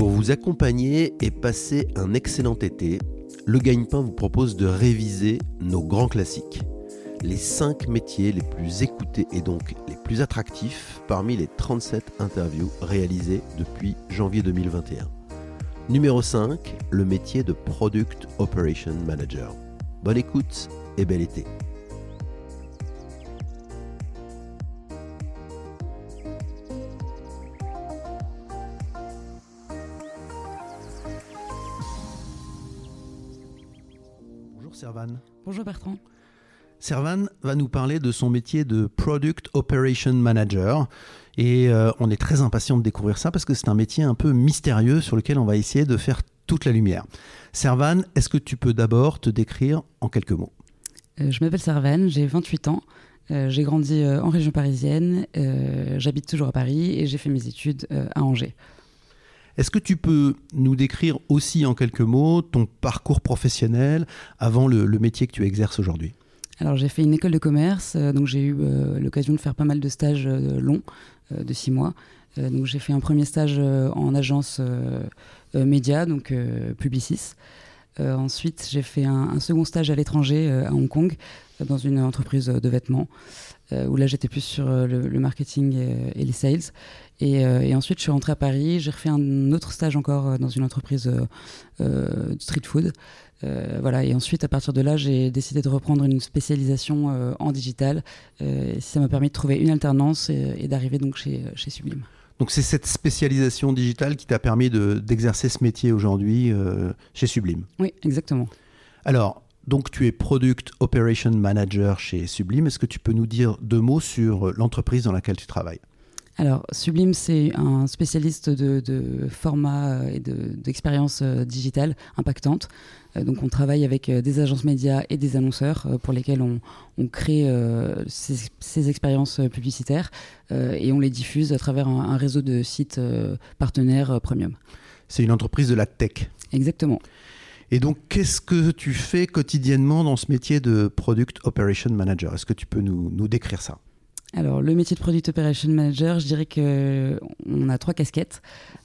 Pour vous accompagner et passer un excellent été, le Gagne-Pain vous propose de réviser nos grands classiques. Les 5 métiers les plus écoutés et donc les plus attractifs parmi les 37 interviews réalisées depuis janvier 2021. Numéro 5, le métier de Product Operation Manager. Bonne écoute et bel été. Servan va nous parler de son métier de Product Operation Manager. Et euh, on est très impatient de découvrir ça parce que c'est un métier un peu mystérieux sur lequel on va essayer de faire toute la lumière. Servan, est-ce que tu peux d'abord te décrire en quelques mots? Euh, je m'appelle Servan, j'ai 28 ans. Euh, j'ai grandi en région parisienne, j'habite toujours à Paris et j'ai fait mes études à Angers. Est-ce que tu peux nous décrire aussi en quelques mots ton parcours professionnel avant le, le métier que tu exerces aujourd'hui? Alors j'ai fait une école de commerce, euh, donc j'ai eu euh, l'occasion de faire pas mal de stages euh, longs, de six mois. Donc j'ai fait un premier stage en agence média, donc Publicis. Ensuite j'ai fait un, second stage à l'étranger, à Hong Kong, dans une entreprise de vêtements, où là j'étais plus sur le, marketing et, les sales. Et, ensuite je suis rentrée à Paris, j'ai refait un autre stage encore dans une entreprise de street food. Euh, voilà, et ensuite, à partir de là, j'ai décidé de reprendre une spécialisation euh, en digital. Euh, ça m'a permis de trouver une alternance et, et d'arriver donc chez, chez Sublime. Donc c'est cette spécialisation digitale qui t'a permis de- d'exercer ce métier aujourd'hui chez Sublime. Oui, exactement. Alors, donc tu es Product Operation Manager chez Sublime. Est-ce que tu peux nous dire deux mots sur l'entreprise dans laquelle tu travailles? Alors, Sublime, c'est un spécialiste de, de format et de- d'expérience euh, digitale impactante. Euh, Donc, on travaille avec euh, des agences médias et des annonceurs euh, pour lesquels on, on crée ces, ces expériences publicitaires et on les diffuse à travers un, un réseau de sites partenaires premium. C'est une entreprise de la tech. Exactement. Et donc, qu'est-ce que tu fais quotidiennement dans ce métier de Product Operation Manager? Est-ce que tu peux nous, nous décrire ça? Alors, le métier de Product Operation Manager, je dirais que on a trois casquettes.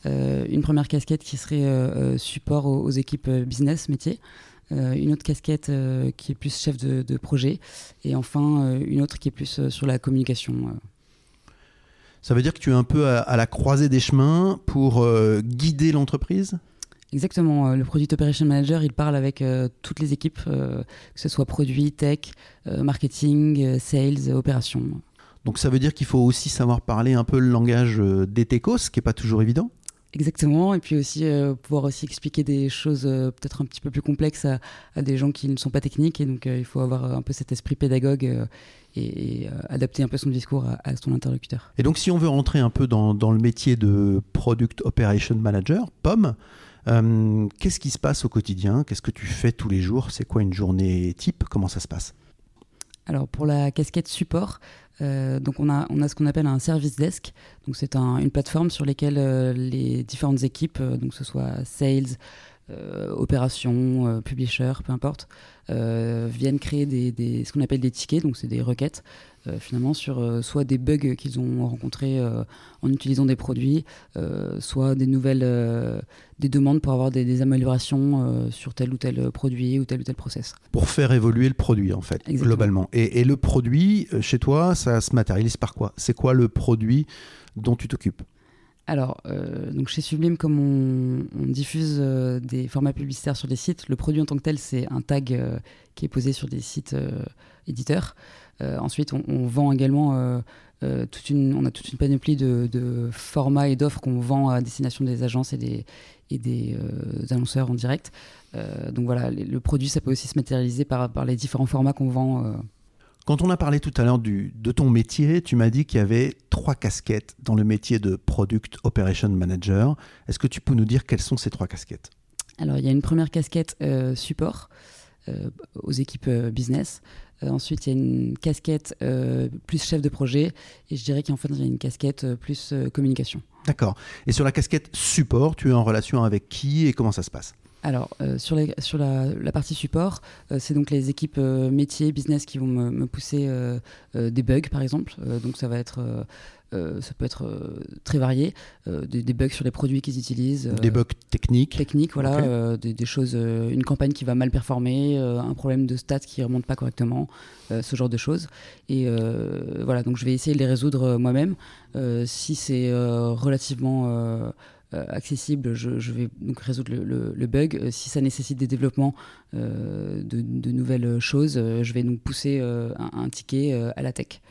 Euh, une première casquette qui serait euh, euh, support aux, aux équipes business, métier. Euh, une autre casquette qui est plus chef de, de projet. Et enfin, une autre qui est plus sur la communication. Ça veut dire que tu es un peu à, à la croisée des chemins pour guider l'entreprise? Exactement. Le Product Operation Manager, il parle avec euh, toutes les équipes, euh, que ce soit produit, tech, euh, marketing, sales, opérations. Donc ça veut dire qu'il faut aussi savoir parler un peu le langage euh, des techos, ce qui n'est pas toujours évident. Exactement, et puis aussi euh, pouvoir aussi expliquer des choses euh, peut-être un petit peu plus complexes à, à des gens qui ne sont pas techniques, et donc euh, il faut avoir un peu cet esprit pédagogue et, et, adapter un peu son discours à, à son interlocuteur. Et donc si on veut rentrer un peu dans, dans le métier de Product Operation Manager, POM, qu'est-ce qui se passe au quotidien? Qu'est-ce que tu fais tous les jours? C'est quoi une journée type? Comment ça se passe? Alors pour la casquette support, euh, donc on a, on a ce qu'on appelle un service desk, donc c'est un- une plateforme sur laquelle euh, les différentes équipes, euh, donc que ce soit sales, euh, opérations, euh, publisher, peu importe, euh, viennent créer des, des- ce qu'on appelle des tickets, donc c'est des requêtes, finalement sur soit des bugs qu'ils ont rencontrés en utilisant des produits, soit des nouvelles, des demandes pour avoir des, des améliorations sur tel ou tel produit ou tel ou tel process. Pour faire évoluer le produit, en fait, Exactement. globalement. Et, et le produit, chez toi, ça se matérialise par quoi? C'est quoi le produit dont tu t'occupes? Alors, euh, donc chez Sublime, comme on, diffuse euh, des formats publicitaires sur des sites, le produit en tant que tel, c'est un tag euh, qui est posé sur des sites éditeurs. Ensuite, on, vend également toute une, on a toute une panoplie de, formats et d'offres qu'on vend à destination des agences et des, annonceurs en direct. Donc voilà, le produit, ça peut aussi se matérialiser par les différents formats qu'on vend. Quand on a parlé tout à l'heure de ton métier, tu m'as dit qu'il y avait trois casquettes dans le métier de Product Operation Manager. Est-ce que tu peux nous dire quelles sont ces trois casquettes? Alors, il y a une première casquette euh, support euh, aux équipes euh, business. Euh, ensuite, il y a une casquette plus chef de projet. Et je dirais qu'en fait, il y a une casquette plus communication. D'accord. Et sur la casquette support, tu es en relation avec qui et comment ça se passe? Alors, sur, sur la, partie support, c'est donc les équipes métiers, business qui vont me, me pousser des bugs, par exemple. donc, ça va être euh, ça peut être euh, très varié, euh, des, bugs sur les produits qu'ils utilisent. des bugs techniques. Techniques, voilà, des, choses, une campagne qui va mal performer, un problème de stats qui ne remonte pas correctement, ce genre de choses. Et voilà, donc je vais essayer de les résoudre moi-même. si c'est relativement accessible, je, vais donc résoudre le, bug. si ça nécessite des développements de, nouvelles choses, je vais donc pousser un, ticket à la tech.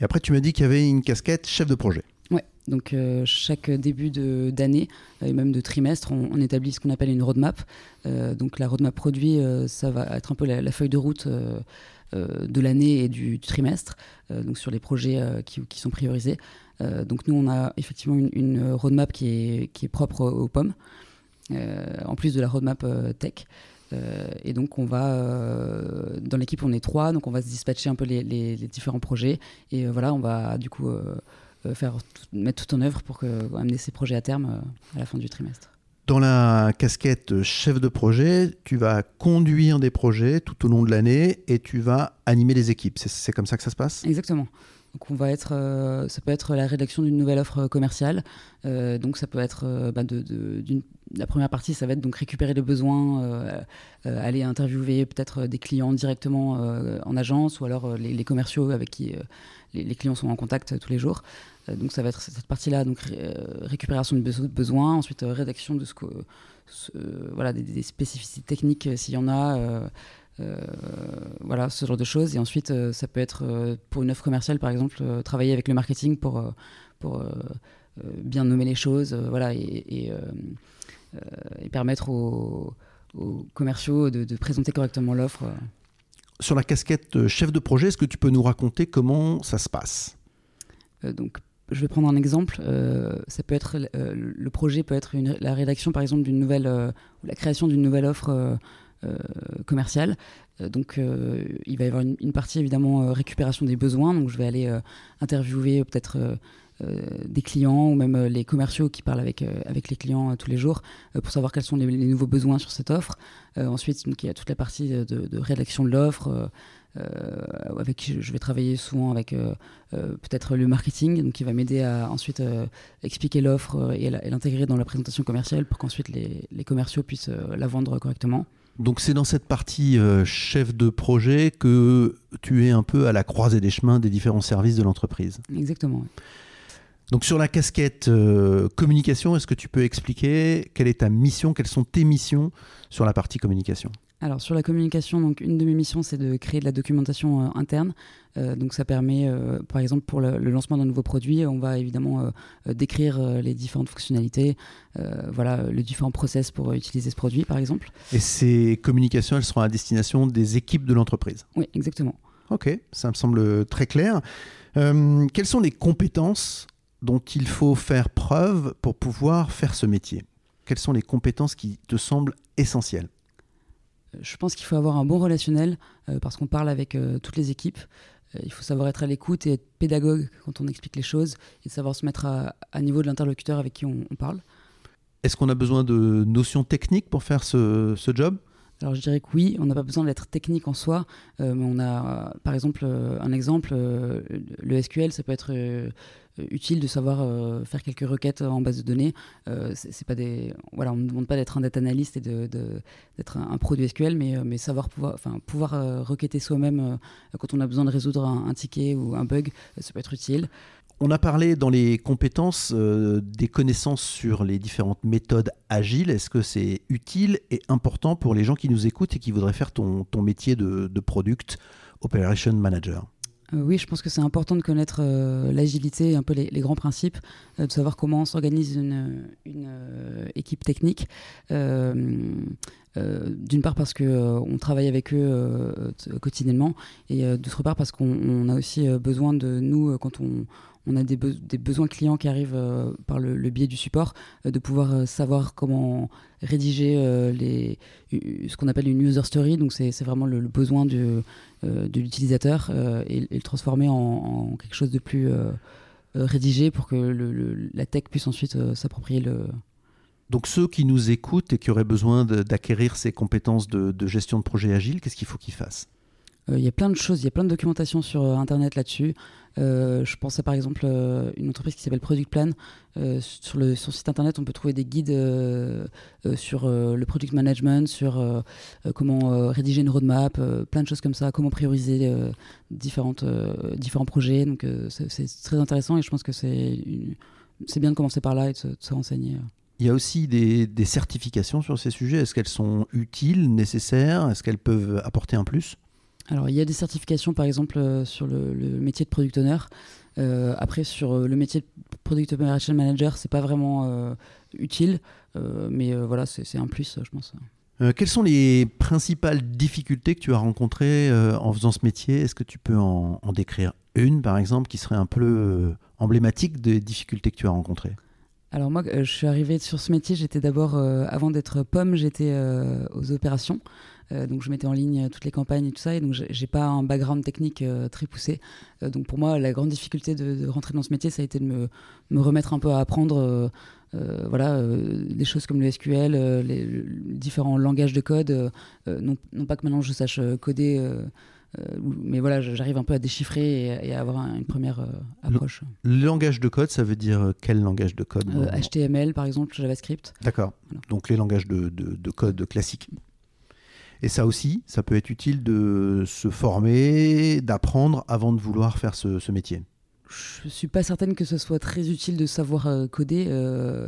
Et après, tu m'as dit qu'il y avait une casquette chef de projet. Ouais, donc euh, chaque début d'année euh, et même de trimestre, on, établit ce qu'on appelle une roadmap. Euh, donc la roadmap produit, ça va être un peu la, feuille de route de l'année et du, trimestre, donc sur les projets qui, qui, sont priorisés. donc nous, on a effectivement une, roadmap qui est, qui est propre aux pommes, en plus de la roadmap tech. Euh, et donc, on va, euh, dans l'équipe, on est trois, donc on va se dispatcher un peu les, différents projets. Et euh, voilà, on va du coup faire mettre tout en œuvre pour que, amener ces projets à terme à la fin du trimestre. Dans la casquette chef de projet, tu vas conduire des projets tout au long de l'année et tu vas animer les équipes. C'est comme ça que ça se passe? Exactement. Donc on va être, ça peut être la rédaction d'une nouvelle offre commerciale. donc ça peut être bah, de, la première partie, ça va être donc récupérer les besoins, euh, euh, aller interviewer peut-être des clients directement euh, en agence ou alors les, commerciaux avec qui les, clients sont en contact tous les jours. Donc ça va être cette partie-là, donc récupération de besoins, ensuite rédaction de ce que, voilà, des, spécificités techniques s'il y en a. voilà, ce genre de choses. Et ensuite, ça peut être pour une offre commerciale, par exemple, travailler avec le marketing pour, pour bien nommer les choses, voilà, et, euh, et permettre aux, commerciaux de, présenter correctement l'offre. Sur la casquette euh, chef de projet, est-ce que tu peux nous raconter comment ça se passe? Euh, donc, je vais prendre un exemple. ça peut être le projet peut être la rédaction, par exemple, d'une nouvelle ou la création d'une nouvelle offre commerciale. donc, il va y avoir une, partie évidemment récupération des besoins. Donc, je vais aller interviewer peut-être euh, des clients ou même euh, les commerciaux qui parlent avec, euh, avec les clients tous les jours pour savoir quels sont les, nouveaux besoins sur cette offre. ensuite, donc, il y a toute la partie de, rédaction de l'offre. Avec qui je vais travailler souvent avec peut-être le marketing, donc qui va m'aider à ensuite expliquer l'offre et l'intégrer dans la présentation commerciale pour qu'ensuite les, les, commerciaux puissent la vendre correctement. Donc c'est dans cette partie chef de projet que tu es un peu à la croisée des chemins des différents services de l'entreprise. Exactement. Donc sur la casquette euh, communication, est-ce que tu peux expliquer quelle est ta mission, quelles sont tes missions sur la partie communication? Alors sur la communication, donc une de mes missions c'est de créer de la documentation euh, interne. Euh, donc ça permet, par exemple pour le, lancement d'un nouveau produit, on va évidemment décrire les différentes fonctionnalités, voilà, les différents process pour utiliser ce produit par exemple. Et ces communications, elles seront à destination des équipes de l'entreprise. Oui, exactement. Ok, ça me semble très clair. quelles sont les compétences dont il faut faire preuve pour pouvoir faire ce métier? Quelles sont les compétences qui te semblent essentielles? Je pense qu'il faut avoir un bon relationnel euh, parce qu'on parle avec euh, toutes les équipes. Euh, il faut savoir être à l'écoute et être pédagogue quand on explique les choses et savoir se mettre à, niveau de l'interlocuteur avec qui on, parle. Est-ce qu'on a besoin de notions techniques pour faire ce, job? Alors je dirais que oui, on n'a pas besoin d'être technique en soi, mais on a par exemple un exemple, le SQL, ça peut être euh, utile de savoir euh, faire quelques requêtes en base de données. Euh, c'est pas des, voilà, on ne demande pas d'être un data analyst et d'être de, un, pro du SQL, mais, mais savoir pouvoir, enfin, pouvoir requêter soi-même quand on a besoin de résoudre un, ticket ou un bug, ça peut être utile. On a parlé dans les compétences des connaissances sur les différentes méthodes agiles. Est-ce que c'est utile et important pour les gens qui nous écoutent et qui voudraient faire ton, métier de, Product Operation Manager? Euh, oui, je pense que c'est important de connaître euh, l'agilité, un peu les, grands principes, euh, de savoir comment s'organise une, équipe technique. D'une part parce qu'on on travaille avec eux quotidiennement et d'autre part parce qu'on a aussi besoin de nous, quand on, on a des, besoins clients qui arrivent euh, par le, biais du support, euh, de pouvoir euh, savoir comment rédiger ce qu'on appelle une user story. Donc c'est vraiment le, besoin de, l'utilisateur et, le transformer en, quelque chose de plus rédigé pour que la tech puisse ensuite s'approprier Donc ceux qui nous écoutent et qui auraient besoin d'acquérir ces compétences de, gestion de projet agile, qu'est-ce qu'il faut qu'ils fassent? Il y a plein de choses, il y a plein de documentation sur Internet là-dessus. Euh, je pensais par exemple euh, une entreprise qui s'appelle Product Plan. Euh, sur le site internet, on peut trouver des guides sur le product management, sur comment rédiger une roadmap, plein de choses comme ça, comment prioriser différents projets. Donc c'est très intéressant et je pense que c'est bien de commencer par là et de se, renseigner. Il y a aussi des certifications sur ces sujets. Est-ce qu'elles sont utiles, nécessaires? Est-ce qu'elles peuvent apporter un plus? Alors, il y a des certifications, par exemple, euh, sur le, métier de product owner. Euh, après, sur euh, le métier de product operation manager, c'est pas vraiment utile, mais voilà, c'est un plus, je pense. quelles sont les principales difficultés que tu as rencontrées en faisant ce métier? Est-ce que tu peux en, en, décrire une, par exemple, qui serait un peu emblématique des difficultés que tu as rencontrées? Alors moi, je suis arrivée sur ce métier, j'étais d'abord, avant d'être pomme, j'étais aux opérations. Euh, donc je mettais en ligne toutes les campagnes et tout ça, et donc j'ai pas un background technique euh, très poussé. Euh, donc pour moi, la grande difficulté de, rentrer dans ce métier, ça a été de me, me remettre un peu à apprendre. voilà, des choses comme le SQL, les, différents langages de code. Non, non, pas que maintenant je sache coder, mais voilà, j'arrive un peu à déchiffrer et, à avoir une première approche. Le, langage de code, ça veut dire quel langage de code HTML par exemple, JavaScript. D'accord. Donc les langages de, de, de code classiques. Et ça aussi, ça peut être utile de se former, d'apprendre avant de vouloir faire ce, métier. Je suis pas certaine que ce soit très utile de savoir euh, coder euh,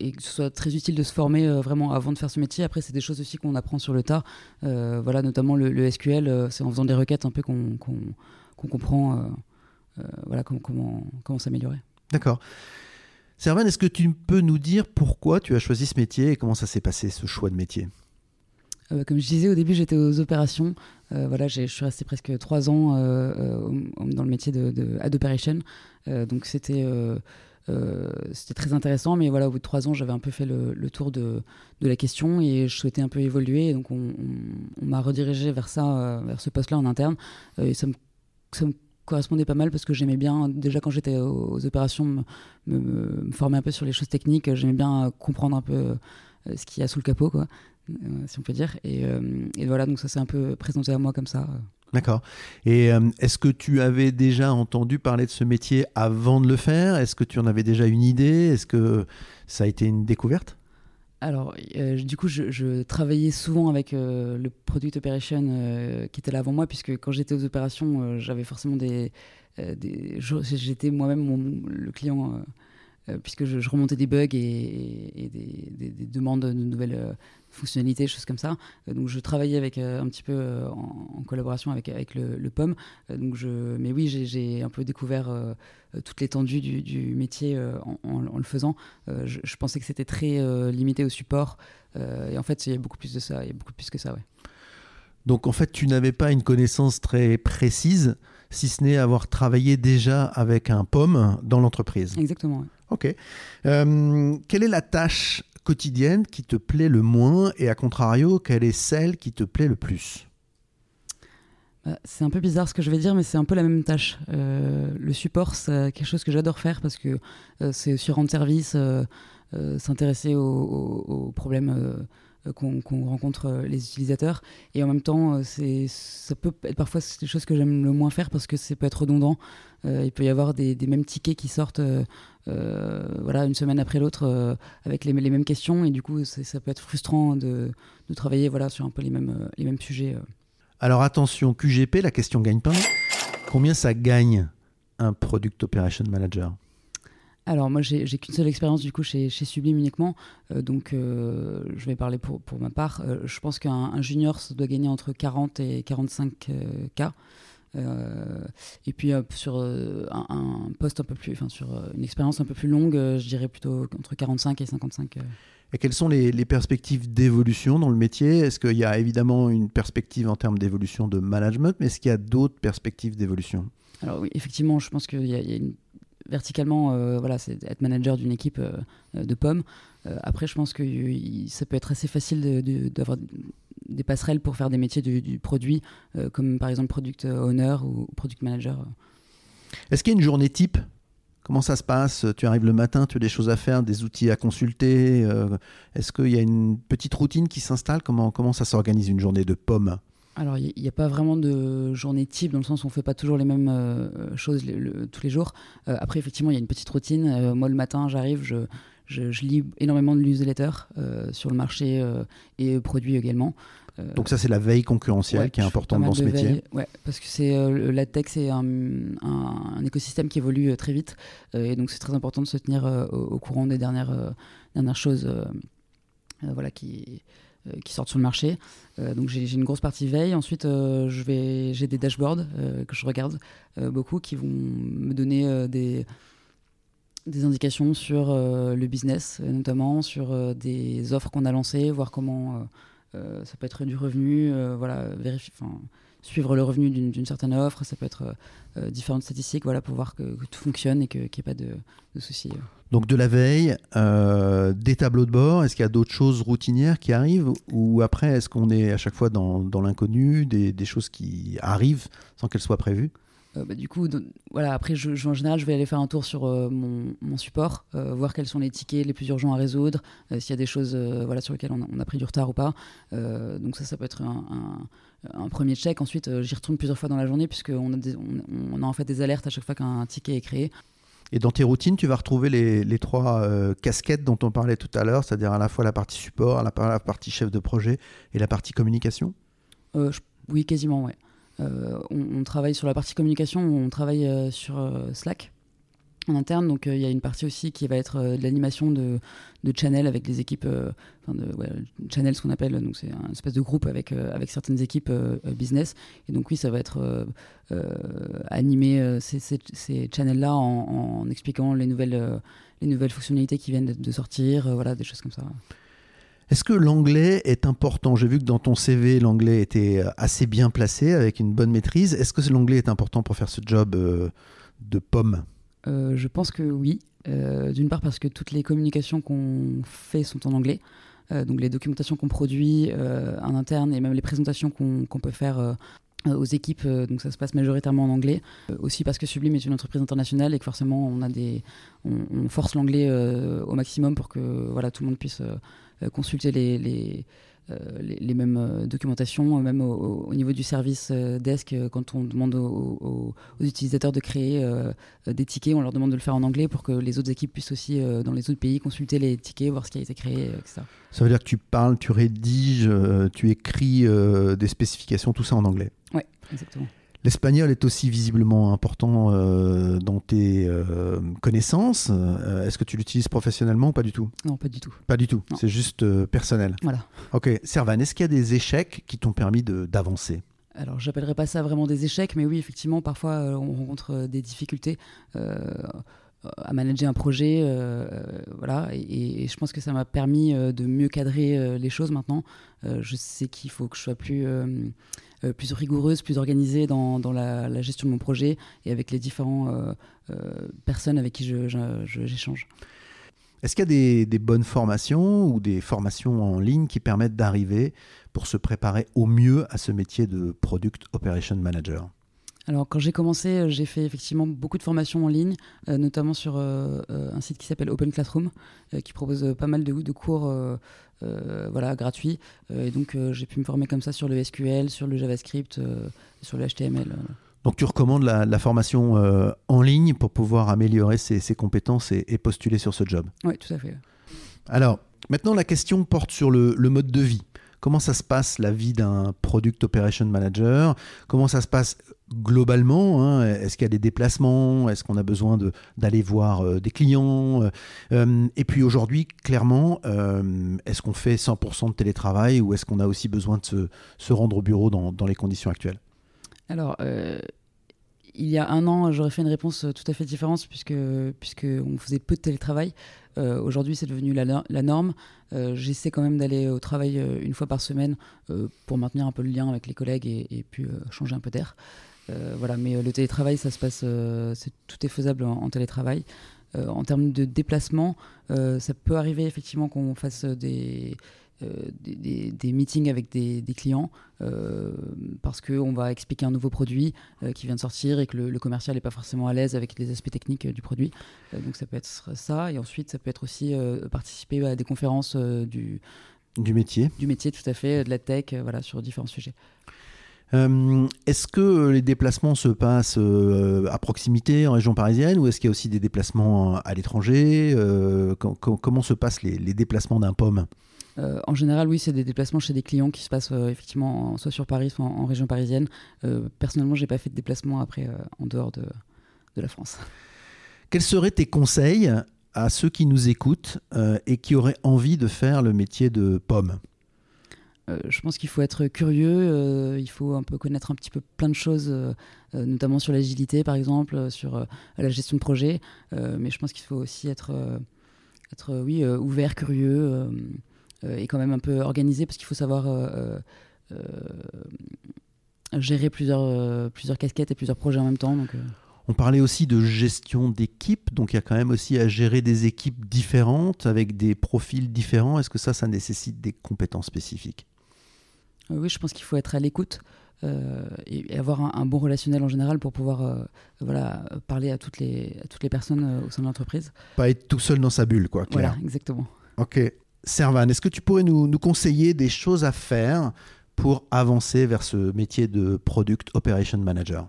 et que ce soit très utile de se former euh, vraiment avant de faire ce métier. Après, c'est des choses aussi qu'on apprend sur le tas. voilà, notamment le, SQL, c'est en faisant des requêtes un peu qu'on comprend voilà, comment, comment s'améliorer. D'accord. Servan, est-ce que tu peux nous dire pourquoi tu as choisi ce métier et comment ça s'est passé, ce choix de métier? Euh, comme je disais au début, j'étais aux opérations. Euh, voilà, je suis resté presque trois ans euh, dans le métier de, de operation. donc c'était c'était très intéressant, mais voilà, au bout de trois ans, j'avais un peu fait le, tour de, de, la question et je souhaitais un peu évoluer. donc on, m'a redirigé vers ça, vers ce poste-là en interne. et ça me, ça me correspondait pas mal parce que j'aimais bien, déjà quand j'étais aux, opérations, me, me, former un peu sur les choses techniques. J'aimais bien comprendre un peu ce qu'il y a sous le capot, quoi. Euh, si on peut dire. Euh, et, voilà, donc ça s'est un peu présenté à moi comme ça. D'accord. Et euh, est-ce que tu avais déjà entendu parler de ce métier avant de le faire? Est-ce que tu en avais déjà une idée? Est-ce que ça a été une découverte? Alors, du coup, je, travaillais souvent avec le Product Operation qui était là avant moi, puisque quand j'étais aux opérations, j'avais forcément des. des J'étais moi-même le client euh, puisque je, remontais des bugs et, des, demandes de nouvelles euh, fonctionnalités, choses comme ça. Euh, donc je travaillais avec un petit peu en, collaboration avec, avec le, POM. donc je, mais oui, j'ai un peu découvert toute l'étendue du, métier en, le faisant. Je, pensais que c'était très limité au support. et en fait, il y a beaucoup plus de ça, il y a beaucoup plus que ça, ouais. Donc en fait, tu n'avais pas une connaissance très précise, si ce n'est avoir travaillé déjà avec un POM dans l'entreprise. Exactement. Ok. Euh, quelle est la tâche quotidienne qui te plaît le moins et à contrario, quelle est celle qui te plaît le plus? Bah, c'est un peu bizarre ce que je vais dire, mais c'est un peu la même tâche. Euh, le support, c'est quelque chose que j'adore faire parce que euh, c'est aussi rendre service, s'intéresser aux, problèmes qu'on rencontre les utilisateurs. Et en même temps, ça peut être parfois des choses que j'aime le moins faire parce que ça peut être redondant. il peut y avoir des, mêmes tickets qui sortent euh, voilà, une semaine après l'autre euh, avec les, les, mêmes questions. Et du coup, ça peut être frustrant de, de, travailler voilà, sur un peu les mêmes, euh, les mêmes sujets. Alors attention, QGP, la question gagne-pain. Combien ça gagne un Product Operation Manager? Alors moi j'ai qu'une seule expérience du coup chez, chez Sublime uniquement, donc je vais parler pour, pour ma part. je pense qu'un junior ça doit gagner entre 40 et 45 k. Euh, et puis euh, sur euh, un, poste un peu plus, enfin sur une expérience un peu plus longue, je dirais plutôt entre 45 et 55. Et quelles sont les, perspectives d'évolution dans le métier? Est-ce qu'il y a évidemment une perspective en termes d'évolution de management, mais est-ce qu'il y a d'autres perspectives d'évolution? Alors oui, effectivement, je pense qu'il y, a une verticalement, voilà, c'est être manager d'une équipe de pommes. après, je pense que ça peut être assez facile d'avoir des passerelles pour faire des métiers du, produit, euh, comme par exemple product owner ou product manager. Est-ce qu'il y a une journée type? Comment ça se passe? Tu arrives le matin, tu as des choses à faire, des outils à consulter. Est-ce qu'il y a une petite routine qui s'installe? Comment, comment ça s'organise une journée de pommes? Alors, il n'y a pas vraiment de journée type, dans le sens où on ne fait pas toujours les mêmes choses tous les jours. après, effectivement, il y a une petite routine. moi, le matin, j'arrive, je, je, lis énormément de newsletters euh, sur le marché euh, et produits également. Euh, Donc ça, c'est la veille concurrentielle qui est importante dans ce métier. Oui, parce que c'est la tech, c'est un, écosystème qui évolue très vite, et donc c'est très important de se tenir au, courant des dernières, dernières choses, voilà, qui qui sortent sur le marché. donc j'ai une grosse partie veille. Ensuite, vais, j'ai des dashboards que je regarde beaucoup qui vont me donner des, des indications sur euh, le business, euh, notamment sur euh, des offres qu'on a lancées, voir comment ça peut être du revenu, voilà, vérifier, suivre le revenu d'une certaine offre, ça peut être différentes statistiques, voilà, pour voir que, tout fonctionne et qu'il n'y ait pas de, soucis. Donc de la veille, des tableaux de bord, est-ce qu'il y a d'autres choses routinières qui arrivent ou après est-ce qu'on est à chaque fois dans, dans l'inconnu, des, des, choses qui arrivent sans qu'elles soient prévues? Euh, bah, du coup, voilà, après, je, en général, je vais aller faire un tour sur euh, mon, support, euh, voir quels sont les tickets les plus urgents à résoudre, s'il y a des choses voilà, sur lesquelles on a, pris du retard ou pas. donc ça, ça peut être un, premier check. Ensuite, j'y retourne plusieurs fois dans la journée, puisqu'on a, on, a en fait des alertes à chaque fois qu'un ticket est créé. Et dans tes routines, tu vas retrouver les, trois casquettes dont on parlait tout à l'heure, c'est-à-dire à la fois la partie support, la, la partie chef de projet et la partie communication? Oui, quasiment, ouais. Euh, on, travaille sur la partie communication, on travaille euh, sur euh, Slack en interne. Donc il y a une partie aussi qui va être de l'animation de, de, channel avec les équipes, enfin de channel ce qu'on appelle, donc c'est un espèce de groupe avec, avec certaines équipes business. Et donc oui, ça va être animer ces, channels-là en, en, expliquant les nouvelles, les nouvelles fonctionnalités qui viennent de sortir, voilà, des choses comme ça. Est-ce que l'anglais est important? J'ai vu que dans ton CV, l'anglais était euh, assez bien placé, avec une bonne maîtrise. Est-ce que l'anglais est important pour faire ce job euh, de pomme? Euh, Je pense que oui. D'une part parce que toutes les communications qu'on fait sont en anglais. donc les documentations qu'on produit en interne et même les présentations qu'on peut faire aux équipes, donc ça se passe majoritairement en anglais. aussi parce que Sublime est une entreprise internationale et que forcément on a des, on, force l'anglais au maximum pour que voilà tout le monde puisse euh, consulter les, euh, les, mêmes euh, documentations, même au, niveau du service desk, quand on demande aux, utilisateurs de créer des tickets, on leur demande de le faire en anglais pour que les autres équipes puissent aussi, dans les autres pays, consulter les tickets, voir ce qui a été créé, etc. Ça veut dire que tu parles, tu rédiges, tu écris des spécifications, tout ça en anglais Oui, exactement. L'espagnol est aussi visiblement important euh, dans tes euh, connaissances. Euh, est-ce que tu l'utilises professionnellement ou pas du tout? Non, pas du tout. Pas du tout. C'est juste personnel. Voilà. Ok. Servan, est-ce qu'il y a des échecs qui t'ont permis d'avancer? Alors, j'appellerais pas ça vraiment des échecs, mais oui, effectivement, parfois on rencontre des difficultés à manager un projet, voilà. Et, je pense que ça m'a permis de mieux cadrer les choses maintenant. je sais qu'il faut que je sois plus euh, plus rigoureuse, plus organisée dans, la, gestion de mon projet et avec les différentes euh, euh, personnes avec qui j'échange. Est-ce qu'il y a des, bonnes formations ou des formations en ligne qui permettent d'arriver pour se préparer au mieux à ce métier de Product Operation Manager? Alors quand j'ai commencé, j'ai fait effectivement beaucoup de formations en ligne, notamment sur un site qui s'appelle Open Classroom, qui propose pas mal de, de cours euh, voilà, gratuit. Euh, et donc, euh, j'ai pu me former comme ça sur le SQL, sur le JavaScript, sur le HTML. Donc tu recommandes la, formation en ligne pour pouvoir améliorer ses, compétences et, postuler sur ce job Oui, tout à fait. Alors, maintenant la question porte sur le mode de vie. Comment ça se passe la vie d'un Product Operation Manager? Comment ça se passe globalement hein? Est-ce qu'il y a des déplacements? Est-ce qu'on a besoin d'aller voir euh, des clients euh, Et puis aujourd'hui, clairement, euh, est-ce qu'on fait 100% de télétravail ou est-ce qu'on a aussi besoin de se, rendre au bureau dans, les conditions actuelles? Alors, il y a un an, j'aurais fait une réponse tout à fait différente puisque, puisque on faisait peu de télétravail. Aujourd'hui, c'est devenu la, la norme. Euh, j'essaie quand même d'aller au travail euh, une fois par semaine euh, pour maintenir un peu le lien avec les collègues et, puis changer un peu d'air. Voilà, mais le télétravail, ça se passe, tout est faisable en, télétravail. en termes de déplacement, ça peut arriver effectivement qu'on fasse des, des, meetings avec des, clients parce qu'on va expliquer un nouveau produit qui vient de sortir et que le, commercial n'est pas forcément à l'aise avec les aspects techniques du produit. donc ça peut être ça. Et ensuite, ça peut être aussi participer à des conférences du, du métier. Du métier, tout à fait, de la tech, voilà, sur différents sujets. Euh, est-ce que les déplacements se passent euh, à proximité en région parisienne ou est-ce qu'il y a aussi des déplacements à l'étranger euh, Comment se passent les, déplacements d'un pomme? En général, oui, c'est des déplacements chez des clients qui se passent effectivement soit sur Paris, soit en, région parisienne. personnellement, j'ai pas fait de déplacement après en dehors de, de, la France. Quels seraient tes conseils à ceux qui nous écoutent et qui auraient envie de faire le métier de pomme? Euh, je pense qu'il faut être curieux, euh, il faut un peu connaître un petit peu plein de choses, euh, notamment sur l'agilité par exemple, sur la gestion de projet. mais je pense qu'il faut aussi être, être oui, ouvert, curieux et quand même un peu organisé parce qu'il faut savoir gérer plusieurs, plusieurs casquettes et plusieurs projets en même temps. On parlait aussi de gestion d'équipe, donc il y a quand même aussi à gérer des équipes différentes avec des profils différents. Est-ce que ça, ça nécessite des compétences spécifiques? Oui, je pense qu'il faut être à l'écoute. Euh, et, avoir un, bon relationnel en général pour pouvoir euh, voilà, parler à toutes les, toutes les personnes euh, au sein de l'entreprise. Pas être tout seul dans sa bulle, quoi. Voilà, exactement. Ok. Servan, est-ce que tu pourrais nous, nous, conseiller des choses à faire pour avancer vers ce métier de Product Operation Manager?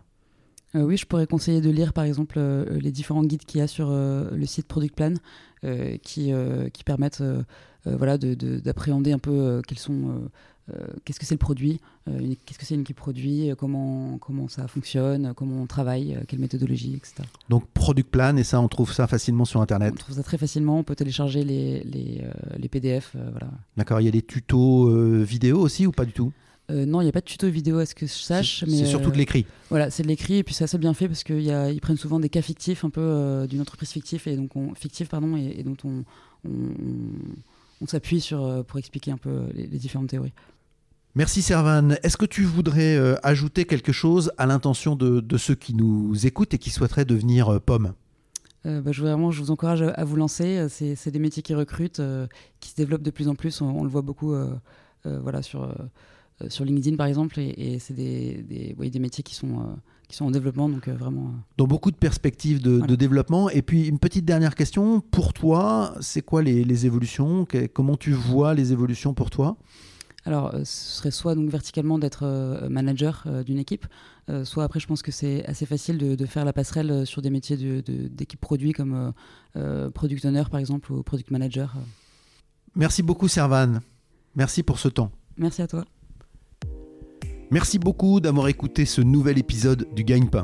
Oui, je pourrais conseiller de lire par exemple les différents guides qu'il y a sur le site Product Plan qui, qui permettent voilà, d'appréhender un peu quels sont qu'est-ce que c'est le produit, euh, qu'est-ce que c'est une équipe produit, euh, comment, comment ça fonctionne, comment on travaille, quelle méthodologie, etc. Donc Product Plan, et ça, on trouve ça facilement sur Internet On trouve ça très facilement, on peut télécharger les, les, les PDF. voilà. D'accord, il y a des tutos vidéo aussi ou pas du tout? Non, il n'y a pas de tuto vidéo à ce que je sache. C'est surtout de l'écrit. Voilà, c'est de l'écrit et puis c'est assez bien fait parce qu'ils prennent souvent des cas fictifs, un peu d'une entreprise fictive et donc on, fictive pardon et, dont on, on, s'appuie sur pour expliquer un peu les différentes théories. Merci Servan. Est-ce que tu voudrais euh, ajouter quelque chose à l'intention de, ceux qui nous écoutent et qui souhaiteraient devenir euh, pomme euh, bah, je, vraiment, je vous encourage à vous lancer. C'est des métiers qui recrutent, qui se développent de plus en plus. On, le voit beaucoup voilà, sur, sur LinkedIn, par exemple. Et, c'est des, des, des, métiers qui sont, qui sont en développement. Donc, vraiment, donc beaucoup de perspectives de, développement. Et puis, une petite dernière question. Pour toi, c'est quoi les, les évolutions? Comment tu vois les évolutions pour toi? Alors, euh, ce serait soit donc verticalement d'être euh, manager euh, d'une équipe, soit après, je pense que c'est assez facile de, faire la passerelle sur des métiers d'équipe produit comme product owner par exemple ou product manager. Merci beaucoup, Servan. Merci pour ce temps. Merci à toi. Merci beaucoup d'avoir écouté ce nouvel épisode du Gagne-Pain.